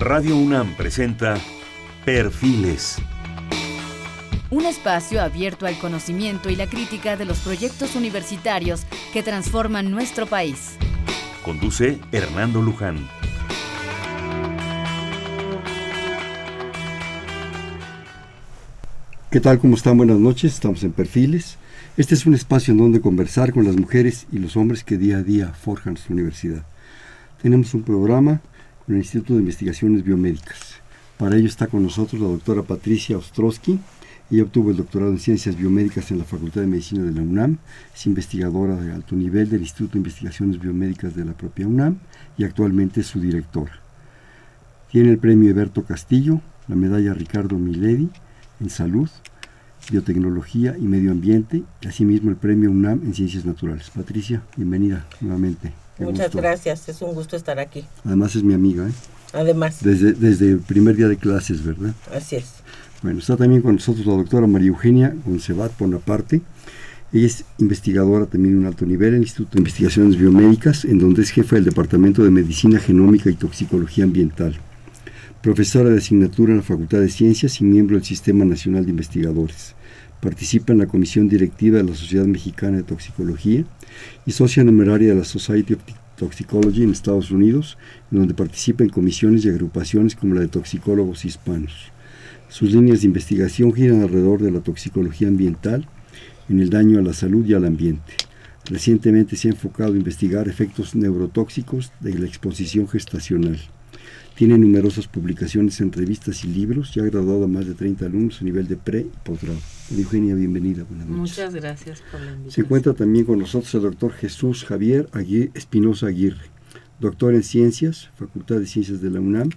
Radio UNAM presenta Perfiles. Un espacio abierto al conocimiento y la crítica de los proyectos universitarios que transforman nuestro país. Conduce Hernando Luján. ¿Qué tal? ¿Cómo están? Buenas noches. Estamos en Perfiles. Este es un espacio en donde conversar con las mujeres y los hombres que día a día forjan su universidad. Tenemos un programa con el Instituto de Investigaciones Biomédicas. Para ello está con nosotros la doctora Patricia Ostrowski. Ella obtuvo el doctorado en Ciencias Biomédicas en la Facultad de Medicina de la UNAM. Es investigadora de alto nivel del Instituto de Investigaciones Biomédicas de la propia UNAM y actualmente es su directora. Tiene el premio Eberto Castillo, la medalla Ricardo Miledi en Salud, Biotecnología y Medio Ambiente, y asimismo el Premio UNAM en Ciencias Naturales. Patricia, bienvenida nuevamente. Muchas gracias, es un gusto estar aquí. Además es mi amiga, ¿eh? Además. Desde, desde el primer día de clases, ¿verdad? Así es. Bueno, está también con nosotros la doctora María Eugenia Goncebat Bonaparte. Ella es investigadora también en un alto nivel en el Instituto de Investigaciones Biomédicas, en donde es jefa del Departamento de Medicina Genómica y Toxicología Ambiental profesora de asignatura en la Facultad de Ciencias y miembro del Sistema Nacional de Investigadores. Participa en la Comisión Directiva de la Sociedad Mexicana de Toxicología y socia numeraria de la Society of Toxicology en Estados Unidos, en donde participa en comisiones y agrupaciones como la de toxicólogos hispanos. Sus líneas de investigación giran alrededor de la toxicología ambiental, en el daño a la salud y al ambiente. Recientemente se ha enfocado a investigar efectos neurotóxicos de la exposición gestacional. Tiene numerosas publicaciones en revistas y libros y ha graduado a más de 30 alumnos a nivel de pre y posgrado. Eugenia, bienvenida. Buenas noches. Muchas gracias por la invitación. Se encuentra también con nosotros el doctor Jesús Javier Espinosa Aguirre, doctor en Ciencias, Facultad de Ciencias de la UNAM,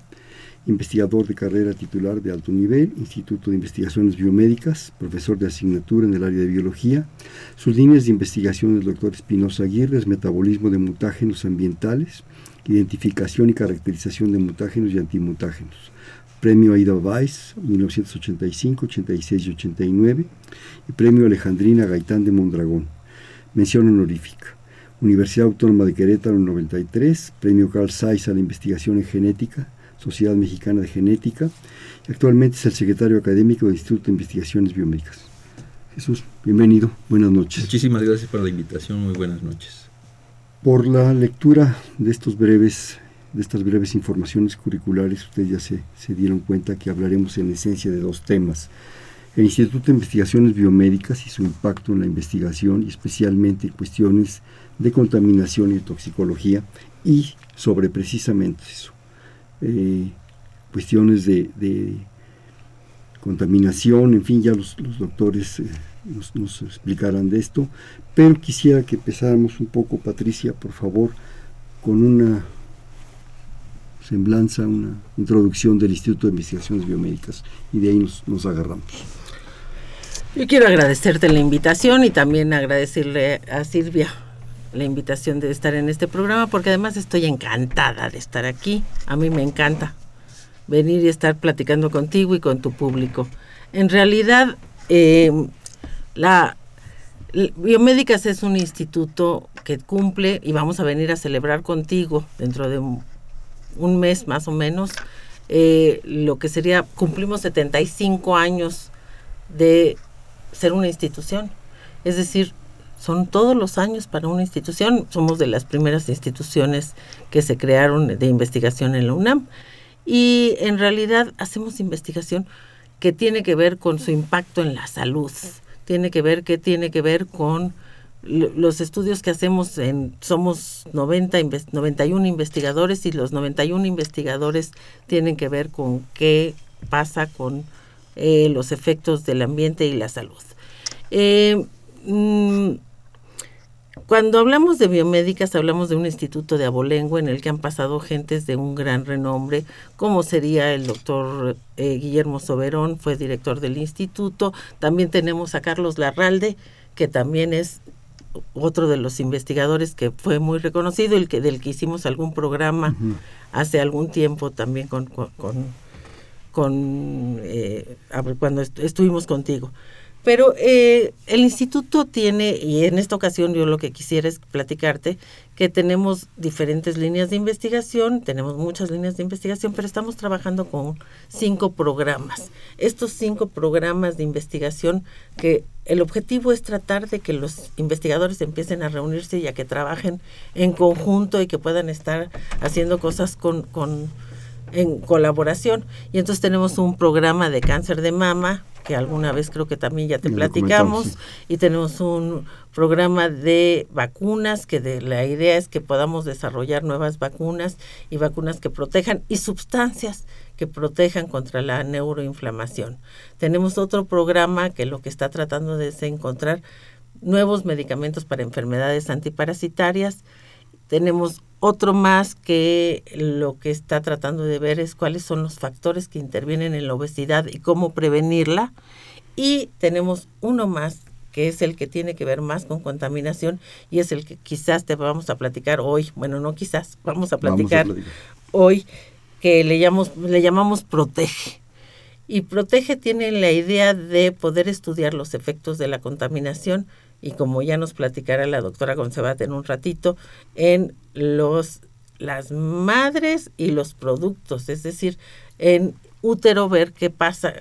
investigador de carrera titular de alto nivel, Instituto de Investigaciones Biomédicas, profesor de asignatura en el área de biología. Sus líneas de investigación del doctor Espinosa Aguirre es metabolismo de mutágenos ambientales, identificación y caracterización de mutágenos y antimutágenos. Premio Aida Weiss, 1985, 86 y 89, y Premio Alejandrina Gaitán de Mondragón. Mención honorífica. Universidad Autónoma de Querétaro, 93, Premio Carl Zeiss a la investigación en genética, Sociedad Mexicana de Genética, actualmente es el secretario académico del Instituto de Investigaciones Biomédicas. Jesús, bienvenido, buenas noches. Muchísimas gracias por la invitación, muy buenas noches. Por la lectura de estos breves, de estas breves informaciones curriculares, ustedes ya se, dieron cuenta que hablaremos en esencia de dos temas. El Instituto de Investigaciones Biomédicas y su impacto en la investigación, y especialmente cuestiones de contaminación y toxicología, y sobre precisamente eso, eh, cuestiones de, contaminación, en fin, ya los, los doctores eh, nos, nos, explicarán de esto, pero quisiera que empezáramos un poco, Patricia, por favor, con una semblanza, una introducción del Instituto de Investigaciones Biomédicas y de ahí nos, nos agarramos. Yo quiero agradecerte la invitación y también agradecerle a Silvia la invitación de estar en este programa porque además estoy encantada de estar aquí. A mí me encanta venir y estar platicando contigo y con tu público. En realidad, eh, la Biomédicas es un instituto que cumple y vamos a venir a celebrar contigo dentro de un, mes más o menos eh, lo que sería, cumplimos 75 años de ser una institución. Es decir, son todos los años para una institución. Somos de las primeras instituciones que se crearon de investigación en la UNAM. Y en realidad hacemos investigación que tiene que ver con su impacto en la salud tiene que ver, qué tiene que ver con los estudios que hacemos en somos 90 91 investigadores y los 91 investigadores tienen que ver con qué pasa con eh, los efectos del ambiente y la salud. Eh, mm, cuando hablamos de biomédicas, hablamos de un instituto de abolengo en el que han pasado gentes de un gran renombre, como sería el doctor eh, Guillermo Soberón, fue director del instituto. También tenemos a Carlos Larralde, que también es otro de los investigadores que fue muy reconocido, el que del que hicimos algún programa hace algún tiempo también con, con, con, eh, cuando estuvimos contigo. Pero eh, el instituto tiene, y en esta ocasión yo lo que quisiera es platicarte, que tenemos diferentes líneas de investigación, tenemos muchas líneas de investigación, pero estamos trabajando con cinco programas. Estos cinco programas de investigación que el objetivo es tratar de que los investigadores empiecen a reunirse y a que trabajen en conjunto y que puedan estar haciendo cosas con, con en colaboración. Y entonces tenemos un programa de cáncer de mama, que alguna vez creo que también ya te platicamos, y tenemos un programa de vacunas, que de, la idea es que podamos desarrollar nuevas vacunas y vacunas que protejan y sustancias que protejan contra la neuroinflamación. Tenemos otro programa que lo que está tratando de es encontrar nuevos medicamentos para enfermedades antiparasitarias. Tenemos otro más que lo que está tratando de ver es cuáles son los factores que intervienen en la obesidad y cómo prevenirla. Y tenemos uno más que es el que tiene que ver más con contaminación y es el que quizás te vamos a platicar hoy. Bueno, no quizás, vamos a platicar, hoy que le llamamos, le llamamos Protege. Y Protege tiene la idea de poder estudiar los efectos de la contaminación y como ya nos platicará la doctora Gonzabat en un ratito, en los las madres y los productos, es decir, en útero ver qué pasa,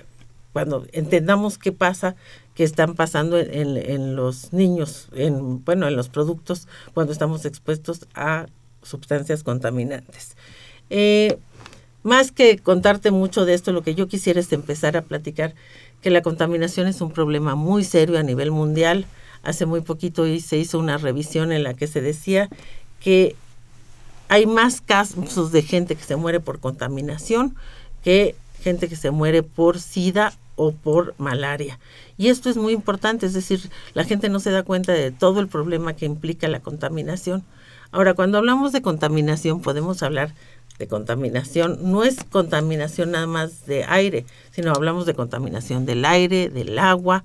cuando entendamos qué pasa, qué están pasando en, en, los niños, en, bueno, en los productos, cuando estamos expuestos a sustancias contaminantes. Eh, más que contarte mucho de esto, lo que yo quisiera es empezar a platicar que la contaminación es un problema muy serio a nivel mundial hace muy poquito se hizo una revisión en la que se decía que hay más casos de gente que se muere por contaminación que gente que se muere por SIDA o por malaria. Y esto es muy importante, es decir, la gente no se da cuenta de todo el problema que implica la contaminación. Ahora, cuando hablamos de contaminación, podemos hablar de contaminación, no es contaminación nada más de aire, sino hablamos de contaminación del aire, del agua,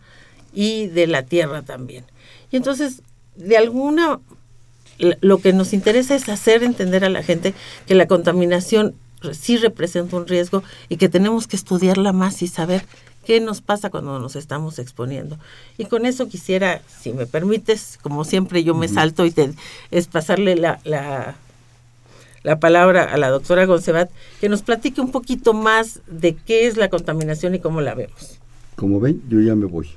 y de la tierra también. Y entonces, de alguna, lo que nos interesa es hacer entender a la gente que la contaminación sí representa un riesgo y que tenemos que estudiarla más y saber qué nos pasa cuando nos estamos exponiendo. Y con eso quisiera, si me permites, como siempre yo me salto y te, es pasarle la, la, la palabra a la doctora Goncebat, que nos platique un poquito más de qué es la contaminación y cómo la vemos. Como ven, yo ya me voy.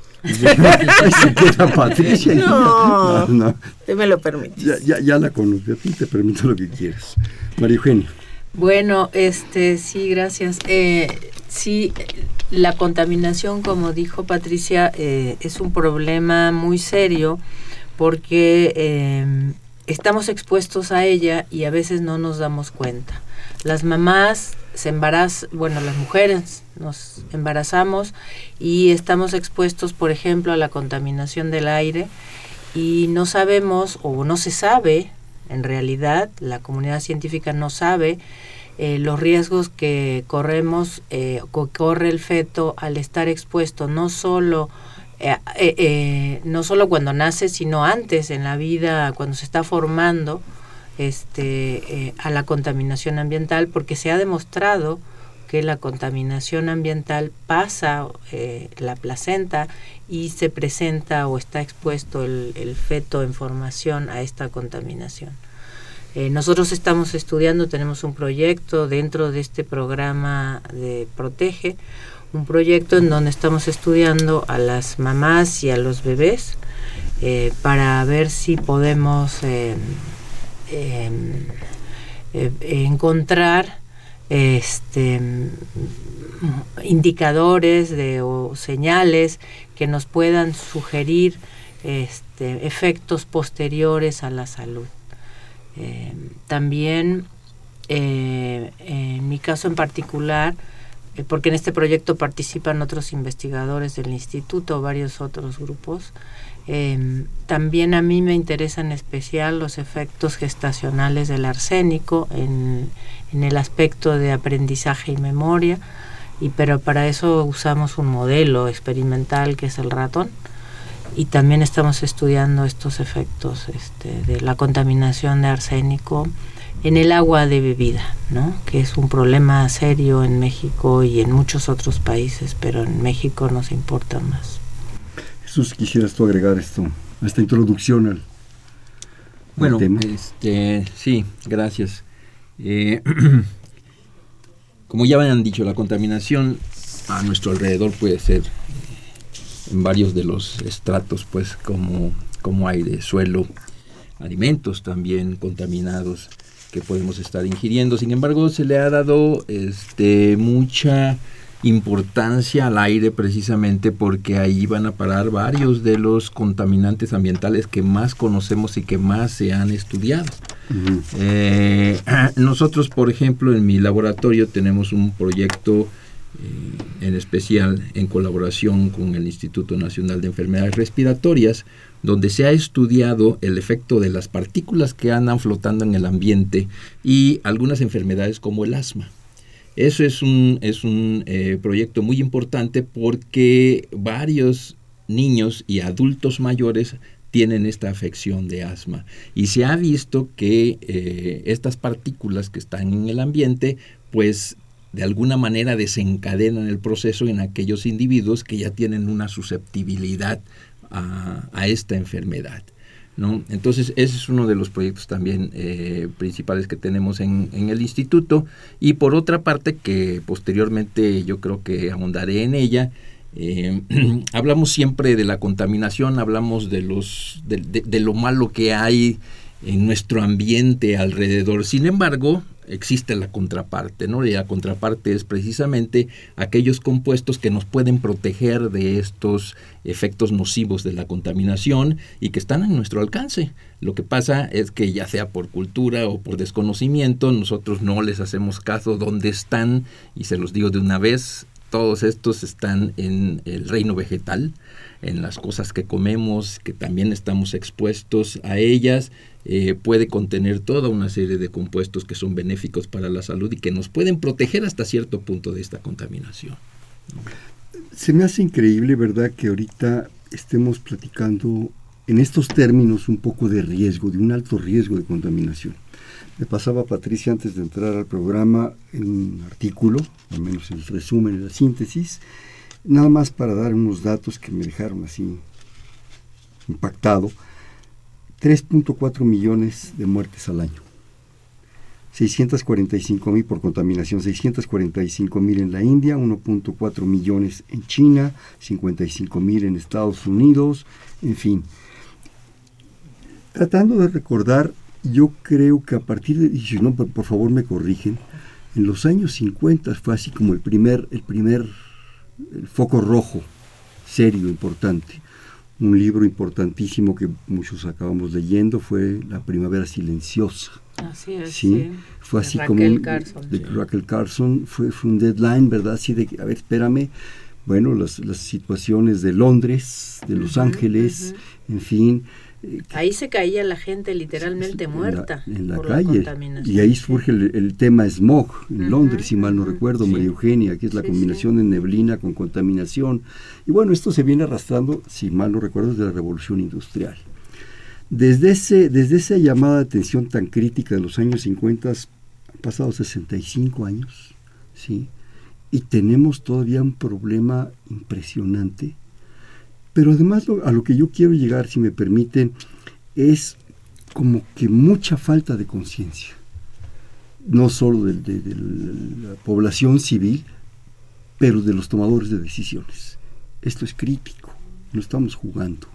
Patricia. No, no, te me lo permites. Ya, ya, ya la conozco, a ti te permito lo que quieras. María Eugenia. Bueno, este, sí, gracias. Eh, sí, la contaminación, como dijo Patricia, eh, es un problema muy serio porque eh, estamos expuestos a ella y a veces no nos damos cuenta. Las mamás se embarazan, bueno, las mujeres nos embarazamos y estamos expuestos, por ejemplo, a la contaminación del aire y no sabemos o no se sabe, en realidad, la comunidad científica no sabe eh, los riesgos que corremos, eh, que corre el feto al estar expuesto no solo eh, eh, no solo cuando nace, sino antes en la vida, cuando se está formando, este, eh, a la contaminación ambiental porque se ha demostrado que la contaminación ambiental pasa eh, la placenta y se presenta o está expuesto el, feto en formación a esta contaminación. Eh, nosotros estamos estudiando, tenemos un proyecto dentro de este programa de Protege, un proyecto en donde estamos estudiando a las mamás y a los bebés para ver si podemos encontrar este, indicadores o señales que nos puedan sugerir este, efectos posteriores a la salud. Em, también, eh, en mi caso en particular, eh, porque en este proyecto participan otros investigadores del instituto, varios otros grupos, Em, también a mí me interesan en especial los efectos gestacionales del arsénico en, el aspecto de aprendizaje y memoria, y pero para eso usamos un modelo experimental que es el ratón y también estamos estudiando estos efectos este, de la contaminación de arsénico en el agua de bebida, ¿no? que es un problema serio en México y en muchos otros países, pero en México nos importa más. Jesús, quisieras tú agregar esto, esta introducción al, bueno, Este, sí, gracias. Eh, como ya han dicho, la contaminación a nuestro alrededor puede ser en varios de los estratos, pues como, como aire, suelo, alimentos también contaminados que podemos estar ingiriendo. Sin embargo, se le ha dado este, mucha importancia al aire precisamente porque ahí van a parar varios de los contaminantes ambientales que más conocemos y que más se han estudiado. Eh, nosotros, por ejemplo, en mi laboratorio tenemos un proyecto eh, en especial en colaboración con el Instituto Nacional de Enfermedades Respiratorias, donde se ha estudiado el efecto de las partículas que andan flotando en el ambiente y algunas enfermedades como el asma. Eso es un, es un eh, proyecto muy importante porque varios niños y adultos mayores tienen esta afección de asma. Y se ha visto que eh, estas partículas que están en el ambiente, pues de alguna manera desencadenan el proceso en aquellos individuos que ya tienen una susceptibilidad a, a esta enfermedad. ¿No? Entonces, ese es uno de los proyectos también eh, principales que tenemos en, en, el instituto. Y por otra parte, que posteriormente yo creo que ahondaré en ella, eh, hablamos siempre de la contaminación, hablamos de, los, de, lo malo que hay en nuestro ambiente alrededor. Sin embargo, existe la contraparte, ¿no? Y la contraparte es precisamente aquellos compuestos que nos pueden proteger de estos efectos nocivos de la contaminación y que están en nuestro alcance. Lo que pasa es que ya sea por cultura o por desconocimiento, nosotros no les hacemos caso dónde están y se los digo de una vez, todos estos están en el reino vegetal, en las cosas que comemos, que también estamos expuestos a ellas eh, puede contener toda una serie de compuestos que son benéficos para la salud y que nos pueden proteger hasta cierto punto de esta contaminación. Se me hace increíble, ¿verdad?, que ahorita estemos platicando en estos términos un poco de riesgo, de un alto riesgo de contaminación. Me pasaba Patricia antes de entrar al programa en un artículo, al menos el resumen, la síntesis, nada más para dar unos datos que me dejaron así impactado 3.4 millones de muertes al año. 645 mil por contaminación, 645 mil en la India, 1.4 millones en China, 55 mil en Estados Unidos, en fin. Tratando de recordar, yo creo que a partir de, y si no, por, favor me corrigen, en los años 50 fue así como el primer, el primer el foco rojo, serio, importante un libro importantísimo que muchos acabamos leyendo fue La Primavera Silenciosa. Así es. Sí, fue así como un, Carson. de Raquel Carson, fue, fue un deadline, ¿verdad? Así de, a ver, espérame, bueno, las, las situaciones de Londres, de Los uh -huh, Ángeles, uh -huh. en fin. Ahí se caía la gente literalmente en muerta la, en la por calle. la y ahí surge el, el tema smog en uh -huh, Londres, si mal no recuerdo, sí. María Eugenia, que es la Sí, combinación sí. de neblina con contaminación. Y bueno, esto se viene arrastrando, si mal no recuerdo, desde la revolución industrial. Desde, ese, desde esa llamada de atención tan crítica de los años 50, han pasado 65 años, ¿sí? Y tenemos todavía un problema impresionante. Pero además lo, a lo que yo quiero llegar, si me permiten, es como que mucha falta de conciencia. No solo de, de, de, la población civil, pero de los tomadores de decisiones. Esto es crítico, no estamos jugando.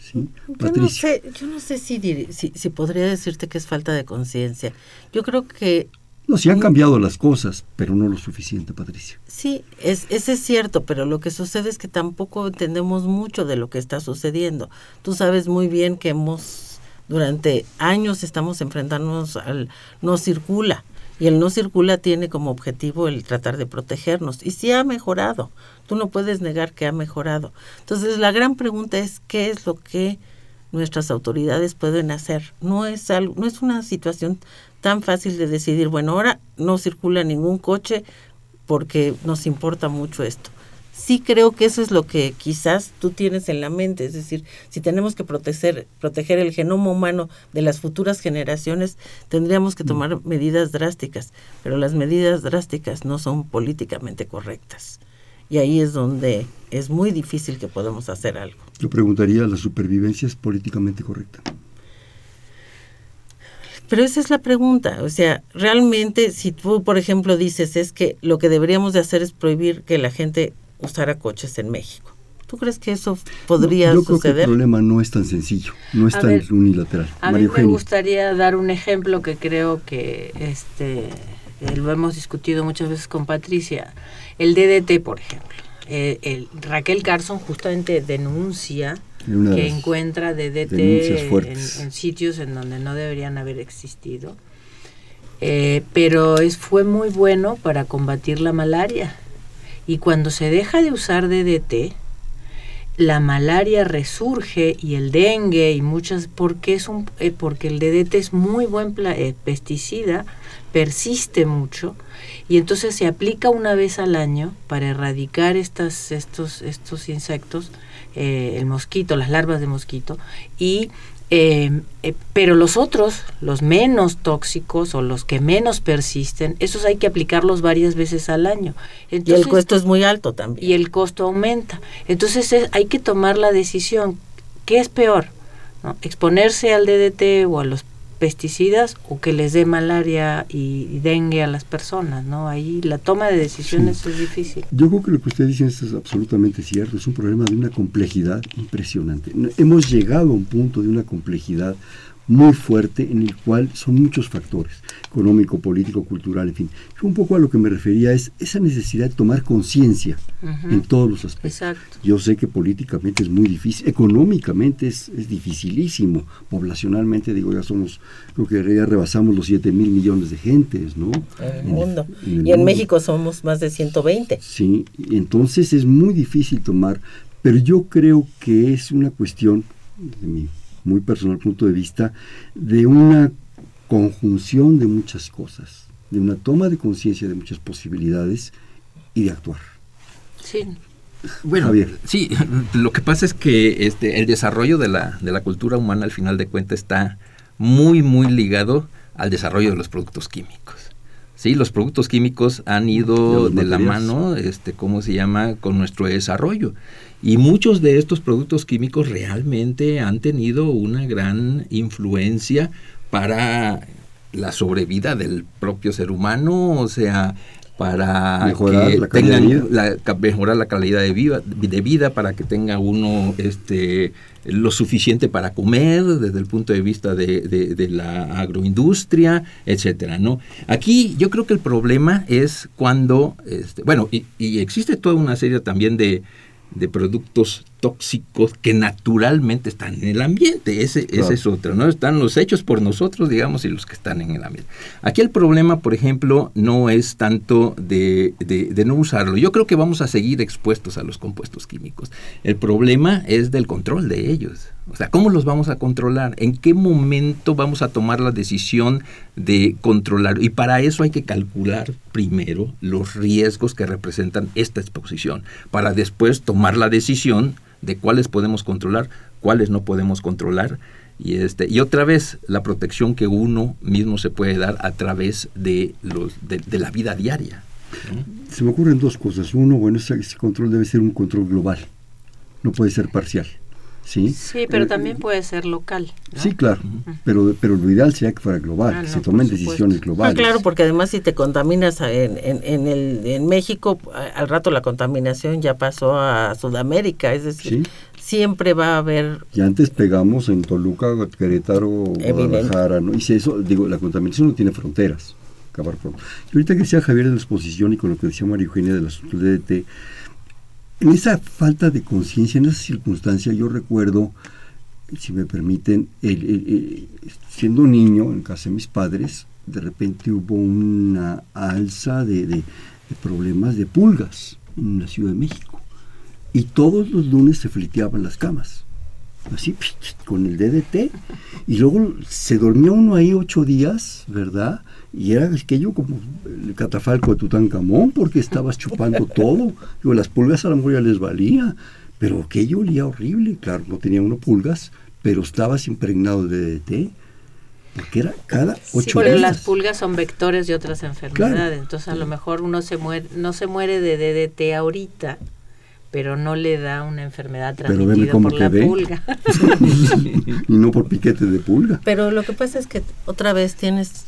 ¿sí? Yo, Patricia. no sé, yo no sé si, si, si podría decirte que es falta de conciencia. Yo creo que No, sí han cambiado las cosas, pero no lo suficiente, Patricia. Sí, es, ese es cierto, pero lo que sucede es que tampoco entendemos mucho de lo que está sucediendo. Tú sabes muy bien que hemos, durante años estamos enfrentándonos al no circula. Y el no circula tiene como objetivo el tratar de protegernos. Y sí ha mejorado. Tú no puedes negar que ha mejorado. Entonces la gran pregunta es qué es lo que nuestras autoridades pueden hacer. No es algo, no es una situación tan fácil de decidir, bueno, ahora no circula ningún coche porque nos importa mucho esto. Sí creo que eso es lo que quizás tú tienes en la mente, es decir, si tenemos que proteger, proteger el genoma humano de las futuras generaciones, tendríamos que tomar medidas drásticas, pero las medidas drásticas no son políticamente correctas. y ahí es donde es muy difícil que podamos hacer algo. Yo preguntaría, ¿la supervivencia es políticamente correcta? Pero esa es la pregunta, o sea, realmente si tú, por ejemplo, dices es que lo que deberíamos de hacer es prohibir que la gente usara coches en México. ¿Tú crees que eso podría yo suceder? Creo que el problema no es tan sencillo, no es tan unilateral. A mí me gustaría dar un ejemplo que creo que este eh, lo hemos discutido muchas veces con Patricia. El DDT, por ejemplo. Eh, el, Raquel Carson justamente denuncia que encuentra DDT en, sitios en donde no deberían haber existido. Eh, pero es, fue muy bueno para combatir la malaria. Y cuando se deja de usar DDT, la malaria resurge y el dengue y muchas porque es un eh, porque el DDT es muy buen eh, pesticida persiste mucho y entonces se aplica una vez al año para erradicar estas estos estos insectos eh, el mosquito las larvas de mosquito y eh, eh, pero los otros, los menos tóxicos o los que menos persisten, esos hay que aplicarlos varias veces al año. y el costo es muy alto también. Y el costo aumenta. Entonces hay que tomar la decisión. ¿Qué es peor? ¿No? ¿Exponerse al DDT o a los pesticidas o que les dé malaria y, dengue a las personas, ¿no? Ahí la toma de decisiones es difícil. Yo creo que lo que usted dice es absolutamente cierto, es un problema de una complejidad impresionante. Hemos llegado a un punto de una complejidad muy fuerte en el cual son muchos factores, económico, político, cultural, en fin. Yo un poco a lo que me refería es esa necesidad de tomar conciencia en todos los aspectos. Yo sé que políticamente es muy difícil, económicamente es, es dificilísimo, poblacionalmente digo ya somos, creo que ya rebasamos los 7 mil millones de gentes, ¿no? En el mundo. y en México somos más de 120. Sí, entonces es muy difícil tomar, pero yo creo que es una cuestión de mi muy personal punto de vista, de una conjunción de muchas cosas, de una toma de conciencia de muchas posibilidades y de actuar. Sí. Bueno, sí, lo que pasa es que este, el desarrollo de la, de la cultura humana al final de cuentas está muy, muy ligado al desarrollo de los productos químicos. Sí, los productos químicos han ido de, de la mano, este, ¿cómo se llama?, con nuestro desarrollo. Y muchos de estos productos químicos realmente han tenido una gran influencia para la sobrevida del propio ser humano, o sea, para mejorar que la tengan la, mejorar la calidad de vida, de vida, para que tenga uno este lo suficiente para comer desde el punto de vista de, de, la agroindustria, etcétera, ¿no? Aquí yo creo que el problema es cuando, este, bueno, y, y existe toda una serie también de, de productos tóxicos que naturalmente están en el ambiente. Ese, es otro, ¿no? Están los hechos por nosotros, digamos, y los que están en el ambiente. Aquí el problema, por ejemplo, no es tanto de, de, no usarlo. Yo creo que vamos a seguir expuestos a los compuestos químicos. El problema es del control de ellos. O sea, ¿cómo los vamos a controlar? ¿En qué momento vamos a tomar la decisión de controlar? Y para eso hay que calcular primero los riesgos que representan esta exposición, para después tomar la decisión de cuáles podemos controlar, cuáles no podemos controlar. Y, este, y otra vez, la protección que uno mismo se puede dar a través de, los, de, la vida diaria. Se me ocurren dos cosas. Uno, bueno, ese, control debe ser un control global, no puede ser parcial. Sí, sí pero eh, también puede ser local. Sí, claro, pero, pero lo ideal sería que fuera global, ah, que se tomen decisiones globales. Ah, claro, porque además si te contaminas en, en, el, en México, al rato la contaminación ya pasó a Sudamérica, es decir, siempre va a haber... Y antes pegamos en Toluca, Querétaro, Guadalajara, ¿no? Y si eso, digo, la contaminación no tiene fronteras. Acabar pronto. Y ahorita que decía Javier de la exposición y con lo que decía María Eugenia de la DDT, en esa falta de conciencia, en esa circunstancia, yo recuerdo, si me permiten, siendo niño en casa de mis padres, de repente hubo una alza de, problemas de pulgas en la Ciudad de México. Y todos los lunes se fliteaban las camas así con el DDT y luego se dormía uno ahí ocho días, ¿verdad? Y era aquello como el catafalco de Tutankamón porque estabas chupando todo. Digo, las pulgas a la mejor ya les valía, pero aquello olía horrible. Claro, no tenía uno pulgas, pero estabas impregnado de DDT. porque era cada ocho sí, pero las pulgas son vectores de otras enfermedades, entonces a lo mejor uno se muere, no se muere de DDT ahorita, pero no le da una enfermedad transmitida por la pulga. y no por piquete de pulga. Pero lo que pasa es que otra vez tienes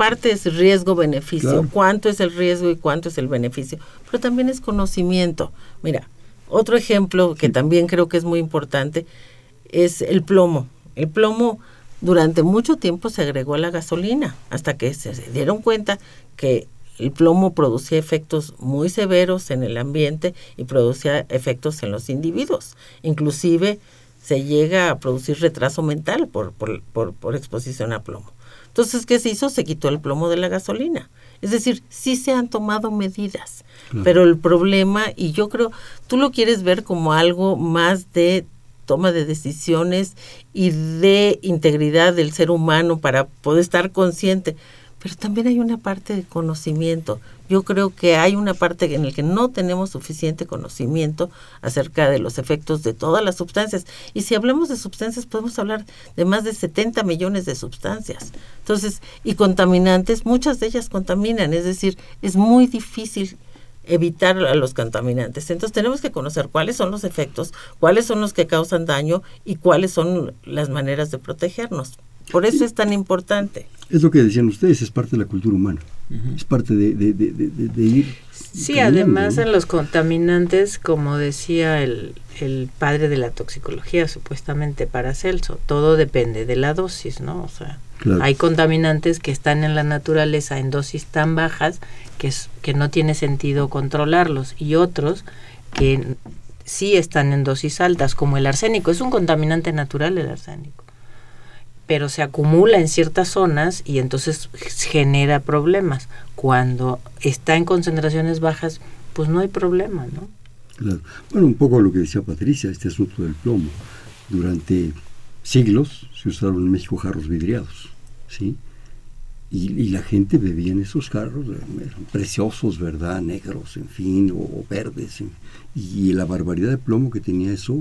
parte es riesgo-beneficio, cuánto es el riesgo y cuánto es el beneficio, pero también es conocimiento. Mira, otro ejemplo que también creo que es muy importante es el plomo. El plomo durante mucho tiempo se agregó a la gasolina hasta que se dieron cuenta que el plomo producía efectos muy severos en el ambiente y producía efectos en los individuos. Inclusive se llega a producir retraso mental por, por, por exposición a plomo. Entonces, ¿qué se hizo? Se quitó el plomo de la gasolina. Es decir, sí se han tomado medidas, pero el problema, y yo creo, tú lo quieres ver como algo más de toma de decisiones y de integridad del ser humano para poder estar consciente, pero también hay una parte de conocimiento. Yo creo que hay una parte en la que no tenemos suficiente conocimiento acerca de los efectos de todas las sustancias. Y si hablamos de sustancias, podemos hablar de más de 70 millones de sustancias. Entonces, y contaminantes, muchas de ellas contaminan, es decir, es muy difícil evitar a los contaminantes. Entonces tenemos que conocer cuáles son los efectos, cuáles son los que causan daño y cuáles son las maneras de protegernos. Por eso es tan importante. Es lo que decían ustedes, es parte de la cultura humana. Es parte de, de, ir. Sí, además en los contaminantes, como decía el, padre de la toxicología, supuestamente para Celso, todo depende de la dosis, ¿no? O sea, hay contaminantes que están en la naturaleza en dosis tan bajas que, que no tiene sentido controlarlos y otros que sí están en dosis altas, como el arsénico. Es un contaminante natural el arsénico pero se acumula en ciertas zonas y entonces genera problemas. Cuando está en concentraciones bajas, pues no hay problema, ¿no? Claro. Bueno, un poco lo que decía Patricia, este asunto del plomo. Durante siglos se usaron en México jarros vidriados, ¿sí? Y, la gente bebía en esos jarros, preciosos, ¿verdad? Negros, en fin, o, verdes. y la barbaridad de plomo que tenía eso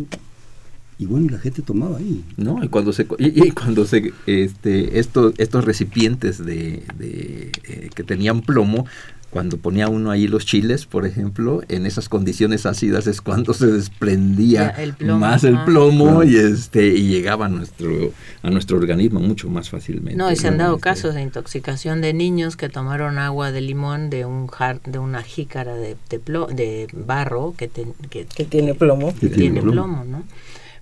y bueno, la gente tomaba ahí. No, y cuando se y, cuando se este estos estos recipientes de, de eh, que tenían plomo cuando ponía uno ahí los chiles, por ejemplo, en esas condiciones ácidas es cuando se desprendía más el plomo y este y llegaba a nuestro a nuestro organismo mucho más fácilmente. No, y se han dado este, casos de intoxicación de niños que tomaron agua de limón de un jar, de una jícara de, de, de barro que, que, tiene plomo, que tiene plomo, ¿no?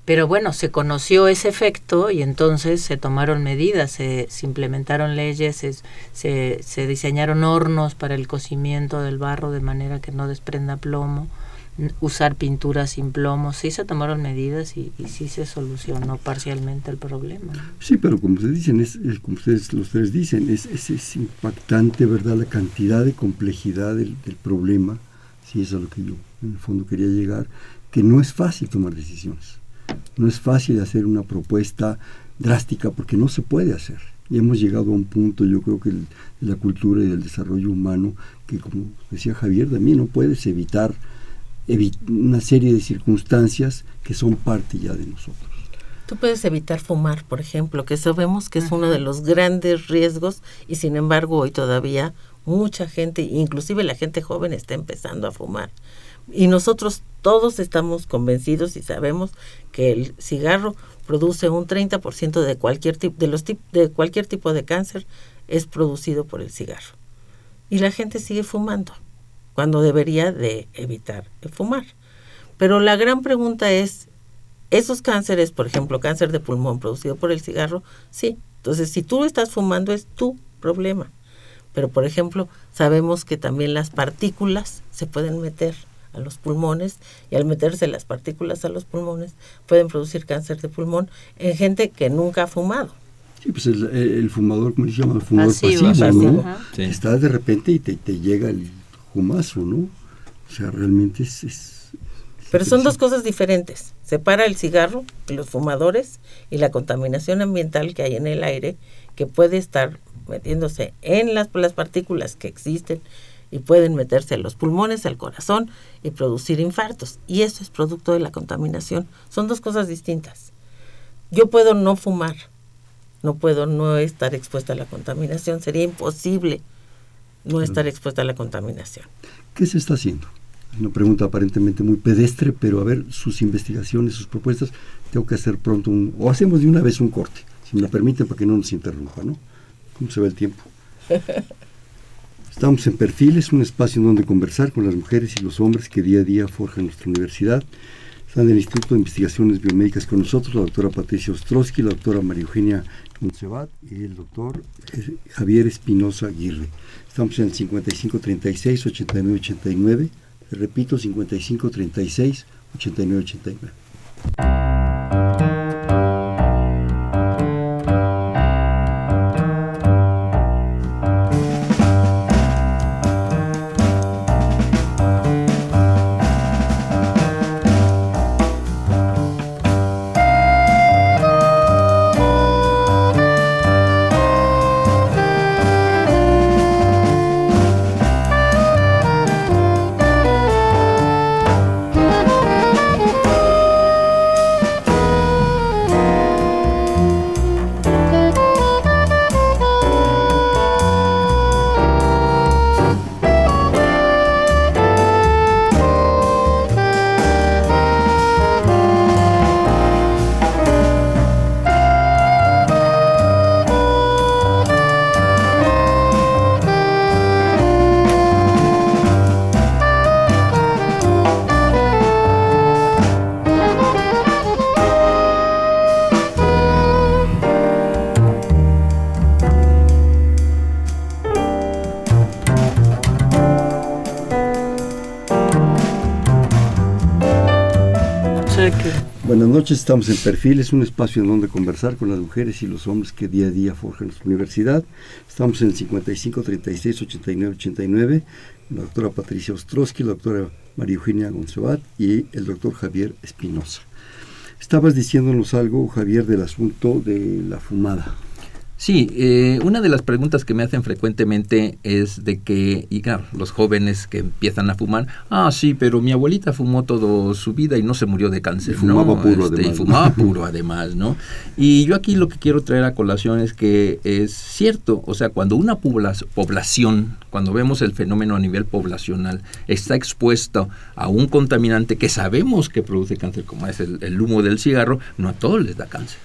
Pero bueno, se conoció ese efecto y entonces se tomaron medidas, se, implementaron leyes, se, se, diseñaron hornos para el cocimiento del barro de manera que no desprenda plomo, usar pintura sin plomo, sí se tomaron medidas y, sí se solucionó parcialmente el problema. Sí, pero como ustedes dicen, es, como ustedes, los tres dicen, es, es, impactante, ¿verdad? La cantidad de complejidad del, del problema, sí, es a lo que yo en el fondo quería llegar, que no es fácil tomar decisiones no es fácil hacer una propuesta drástica porque no se puede hacer. Y hemos llegado a un punto, yo creo que de la cultura y del desarrollo humano, que como decía Javier, también no puedes evitar una serie de circunstancias que son parte ya de nosotros. Tú puedes evitar fumar, por ejemplo, que sabemos que es uno de los grandes riesgos y sin embargo hoy todavía mucha gente, inclusive la gente joven, está empezando a fumar. Y nosotros todos estamos convencidos y sabemos que el cigarro produce un 30% de cualquier tipo de los de cualquier tipo de cáncer es producido por el cigarro. Y la gente sigue fumando cuando debería de evitar fumar. Pero la gran pregunta es esos cánceres, por ejemplo, cáncer de pulmón producido por el cigarro, sí. Entonces, si tú estás fumando es tu problema. Pero, por ejemplo, sabemos que también las partículas se pueden meter a los pulmones y al meterse las partículas a los pulmones pueden producir cáncer de pulmón en gente que nunca ha fumado. Sí, pues el, fumador, ¿cómo se llama? El fumador pasivo, ¿no? Está de repente y te, te, llega el humazo, ¿no? O sea, realmente es... Pero son dos cosas diferentes. Separa el cigarro y los fumadores y la contaminación ambiental que hay en el aire que puede estar metiéndose en las, las partículas que existen y pueden meterse a los pulmones, al corazón y producir infartos. Y eso es producto de la contaminación. Son dos cosas distintas. Yo puedo no fumar, No puedo no estar expuesta a la contaminación, sería imposible no estar expuesta a la contaminación. ¿Qué se está haciendo? Una pregunta aparentemente muy pedestre, pero a ver, sus investigaciones, sus propuestas, tengo que hacer pronto un, o hacemos de una vez un corte, si me permiten, para que no nos interrumpa, ¿no? ¿Cómo se ve el tiempo? Estamos en Perfiles, un espacio en donde conversar con las mujeres y los hombres que día a día forjan nuestra universidad. Están en el Instituto de Investigaciones Biomédicas con nosotros la doctora Patricia Ostrowski, la doctora María Eugenia Monsevat y el doctor eh, Javier Espinosa Aguirre. Estamos en el 5536-8989. Repito, 5536-8989. Estamos en Perfil, es un espacio en donde conversar con las mujeres y los hombres que día a día forjan nuestra universidad. Estamos en el 55 36 89 89, la doctora Patricia Ostrowski, la doctora María Eugenia Gonzabat y el doctor Javier Espinosa. Estabas diciéndonos algo, Javier, del asunto de la fumada. Sí, eh, una de las preguntas que me hacen frecuentemente es de que, y claro, los jóvenes que empiezan a fumar, ah, sí, pero mi abuelita fumó toda su vida y no se murió de cáncer. Y fumaba puro este, además. Y fumaba puro además, ¿no? Y yo aquí lo que quiero traer a colación es que es cierto, o sea, cuando una población, cuando vemos el fenómeno a nivel poblacional, está expuesto a un contaminante que sabemos que produce cáncer, como es el humo del cigarro, no a todos les da cáncer.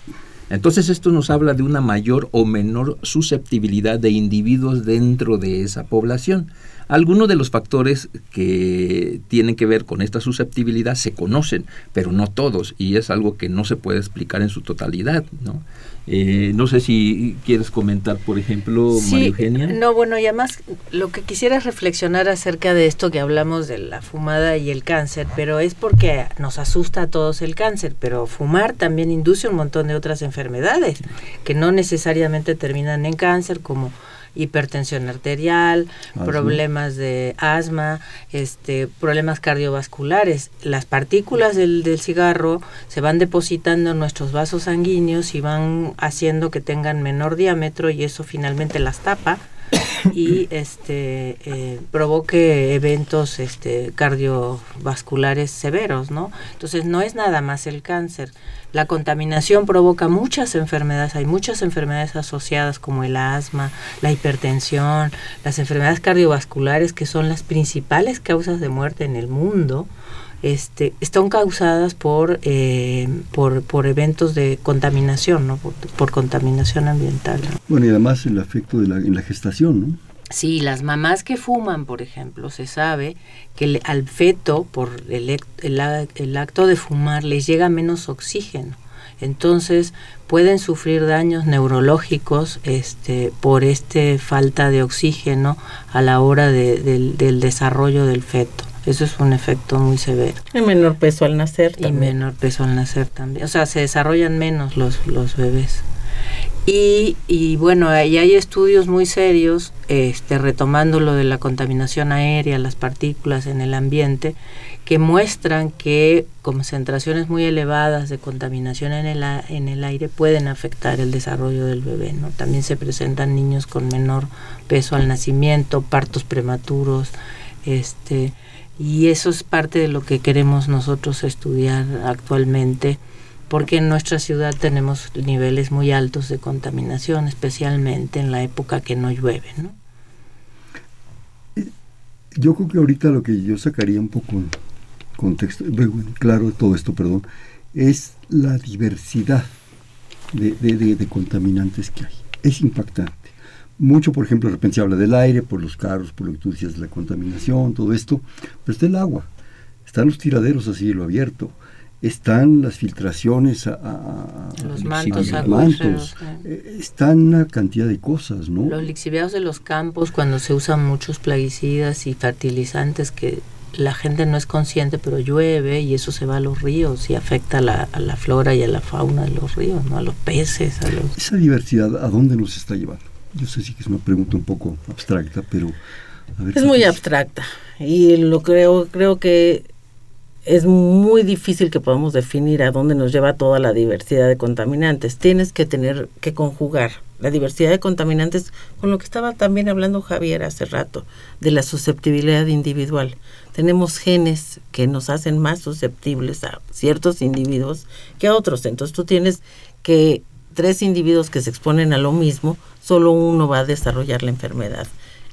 Entonces esto nos habla de una mayor o menor susceptibilidad de individuos dentro de esa población. Algunos de los factores que tienen que ver con esta susceptibilidad se conocen, pero no todos, y es algo que no se puede explicar en su totalidad, ¿no? Eh, no sé si quieres comentar, por ejemplo, María Eugenia. No, bueno, y además lo que quisiera reflexionar acerca de esto que hablamos de la fumada y el cáncer, pero es porque nos asusta a todos el cáncer, pero fumar también induce un montón de otras enfermedades que no necesariamente terminan en cáncer, como hipertensión arterial, problemas de asma, este, problemas cardiovasculares. Las partículas del, del cigarro se van depositando en nuestros vasos sanguíneos y van haciendo que tengan menor diámetro y eso finalmente las tapa y este eh, provoque eventos este cardiovasculares severos, ¿no? Entonces no es nada más el cáncer. La contaminación provoca muchas enfermedades, hay muchas enfermedades asociadas como el asma, la hipertensión, las enfermedades cardiovasculares que son las principales causas de muerte en el mundo. Este, están causadas por, eh, por, por, eventos de contaminación, ¿no? por, contaminación ambiental. Bueno, y además el efecto de la, en la gestación, ¿no? Sí, las mamás que fuman, por ejemplo, se sabe que al feto, por el, el, acto de fumar, les llega menos oxígeno. Entonces pueden sufrir daños neurológicos este, por este falta de oxígeno a la hora del desarrollo del feto. Eso es un efecto muy severo. Y menor peso al nacer. Y menor peso al nacer también. O sea, se desarrollan menos los, los bebés. Y, y bueno, ahí hay estudios muy serios, este, retomando lo de la contaminación aérea, las partículas en el ambiente, que muestran que concentraciones muy elevadas de contaminación en el, en el aire pueden afectar el desarrollo del bebé. ¿no? También se presentan niños con menor peso al nacimiento, partos prematuros, este, y eso es parte de lo que queremos nosotros estudiar actualmente porque en nuestra ciudad tenemos niveles muy altos de contaminación, especialmente en la época que no llueve, ¿no? Yo creo que ahorita lo que yo sacaría un poco en contexto, claro de todo esto, perdón, es la diversidad de, de, contaminantes que hay. Es impactante. Mucho, por ejemplo, de repente se habla del aire, por los carros, por lo que tú decías, la contaminación, todo esto, pero está el agua, están los tiraderos a cielo abierto, están las filtraciones a, los mantos, eh, están una cantidad de cosas, ¿no? Los lixiviados de los campos, cuando se usan muchos plaguicidas y fertilizantes que la gente no es consciente, pero llueve y eso se va a los ríos y afecta a la, a la flora y a la fauna de los ríos, ¿no? A los peces, a los... Esa diversidad, ¿a dónde nos está llevando? Yo sé sí que es una pregunta un poco abstracta, pero... es muy abstracta y lo creo, creo que es muy difícil que podamos definir a dónde nos lleva toda la diversidad de contaminantes. Tienes que tener que conjugar la diversidad de contaminantes con lo que estaba también hablando Javier hace rato, de la susceptibilidad individual. Tenemos genes que nos hacen más susceptibles a ciertos individuos que a otros. Entonces tú tienes que tres individuos que se exponen a lo mismo, solo uno va a desarrollar la enfermedad.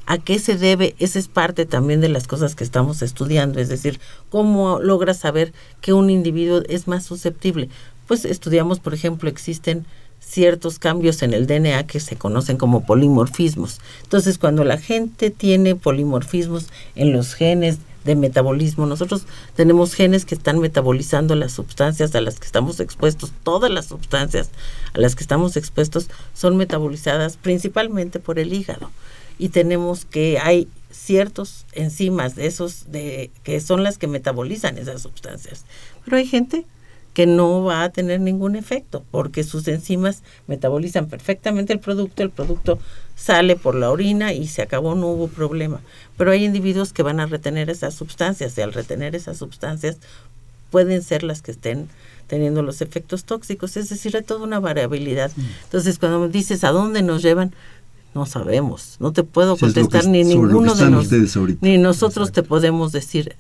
¿A qué se debe? Esa es parte también de las cosas que estamos estudiando, es decir, cómo logras saber que un individuo es más susceptible. Pues estudiamos, por ejemplo, existen ciertos cambios en el DNA que se conocen como polimorfismos. Entonces, cuando la gente tiene polimorfismos en los genes de metabolismo, nosotros tenemos genes que están metabolizando las sustancias a las que estamos expuestos, todas las sustancias a las que estamos expuestos son metabolizadas principalmente por el hígado. Y tenemos que hay ciertos enzimas de esos de que son las que metabolizan esas sustancias. Pero hay gente que no va a tener ningún efecto porque sus enzimas metabolizan perfectamente el producto, el producto sale por la orina y se acabó, no hubo problema. Pero hay individuos que van a retener esas sustancias y al retener esas sustancias pueden ser las que estén teniendo los efectos tóxicos, es decir, hay toda una variabilidad. Mm. Entonces, cuando me dices a dónde nos llevan, no sabemos, no te puedo contestar ni ninguno de nosotros, ni nosotros te podemos decir,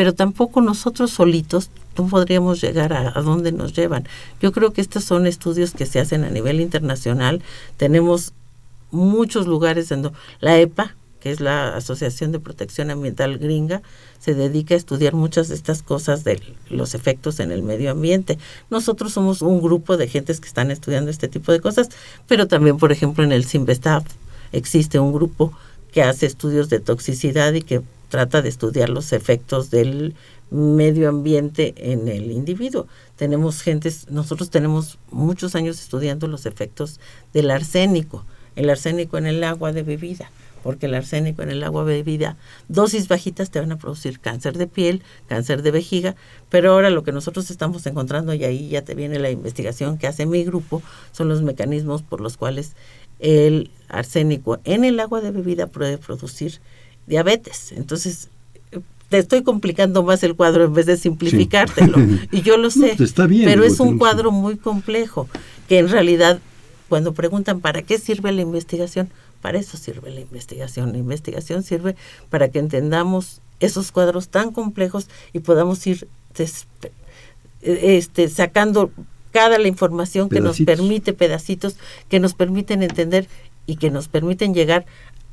pero tampoco nosotros solitos no podríamos llegar a, a dónde nos llevan. Yo creo que estos son estudios que se hacen a nivel internacional. Tenemos muchos lugares en la EPA, que es la Asociación de Protección Ambiental Gringa, se dedica a estudiar muchas de estas cosas de los efectos en el medio ambiente. Nosotros somos un grupo de gentes que están estudiando este tipo de cosas, pero también, por ejemplo, en el CIMBESTAF existe un grupo que hace estudios de toxicidad y que trata de estudiar los efectos del medio ambiente en el individuo. Tenemos gentes, nosotros tenemos muchos años estudiando los efectos del arsénico, el arsénico en el agua de bebida porque el arsénico en el agua bebida, dosis bajitas te van a producir cáncer de piel, cáncer de vejiga, pero ahora lo que nosotros estamos encontrando, y ahí ya te viene la investigación que hace mi grupo, son los mecanismos por los cuales el arsénico en el agua de bebida puede producir diabetes. Entonces, te estoy complicando más el cuadro en vez de simplificártelo. Y yo lo sé, pero es un cuadro muy complejo, que en realidad, cuando preguntan para qué sirve la investigación, para eso sirve la investigación. La investigación sirve para que entendamos esos cuadros tan complejos y podamos ir este, sacando cada la información que nos permite, pedacitos, que nos permiten entender y que nos permiten llegar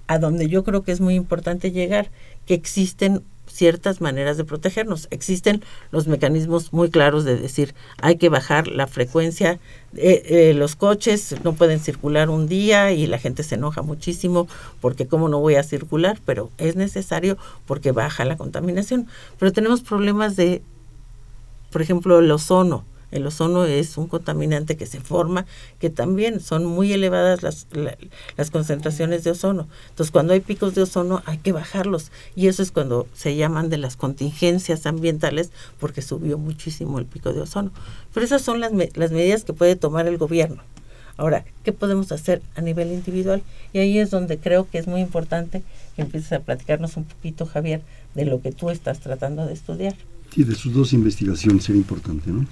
a donde yo creo que es muy importante llegar, que existen ciertas maneras de protegernos. Existen los mecanismos muy claros de decir hay que bajar la frecuencia. de los coches no pueden circular un día y la gente se enoja muchísimo porque cómo no voy a circular, pero es necesario porque baja la contaminación. Pero tenemos problemas de, por ejemplo, el ozono el ozono es un contaminante que se forma, que también son muy elevadas las, las concentraciones de ozono. Entonces, cuando hay picos de ozono hay que bajarlos. Y eso es cuando se llaman de las contingencias ambientales, porque subió muchísimo el pico de ozono. Pero esas son las, las medidas que puede tomar el gobierno. Ahora, ¿qué podemos hacer a nivel individual? Y ahí es donde creo que es muy importante que empieces a platicarnos un poquito, Javier, de lo que tú estás tratando de estudiar. Sí, de sus dos investigaciones sería importante, ¿no?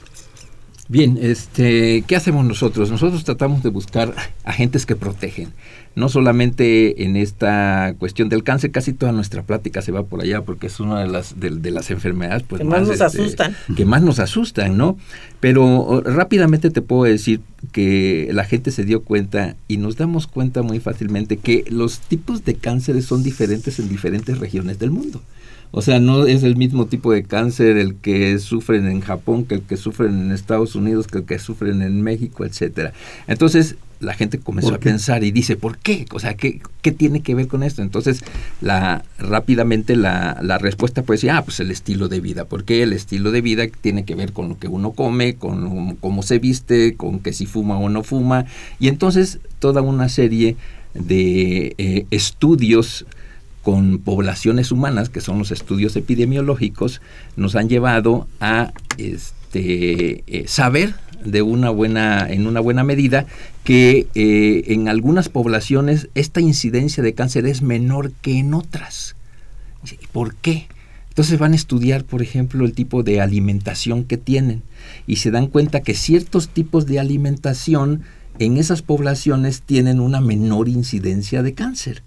Bien, este, ¿qué hacemos nosotros? Nosotros tratamos de buscar agentes que protegen. no solamente en esta cuestión del cáncer, casi toda nuestra plática se va por allá porque es una de las, de, las enfermedades pues, que más, nos este, asustan. Que más nos asustan, ¿no? Pero rápidamente te puedo decir que la gente se dio cuenta y nos damos cuenta muy fácilmente que los tipos de cánceres son diferentes en diferentes regiones del mundo. O sea, no es el mismo tipo de cáncer el que sufren en Japón que el que sufren en Estados Unidos, que el que sufren en México, etcétera. Entonces, la gente comenzó a pensar y dice, ¿por qué? O sea, ¿qué, qué tiene que ver con esto? Entonces, la, rápidamente la, la respuesta puede ser, ah, pues el estilo de vida. ¿Por qué? El estilo de vida tiene que ver con lo que uno come, con cómo se viste, con que si fuma o no fuma. Y entonces, toda una serie de eh, estudios con poblaciones humanas, que son los estudios epidemiológicos, nos han llevado a este, eh, saber de una buena, en una buena medida que eh, en algunas poblaciones esta incidencia de cáncer es menor que en otras. ¿Por qué? Entonces van a estudiar, por ejemplo, el tipo de alimentación que tienen y se dan cuenta que ciertos tipos de alimentación en esas poblaciones tienen una menor incidencia de cáncer.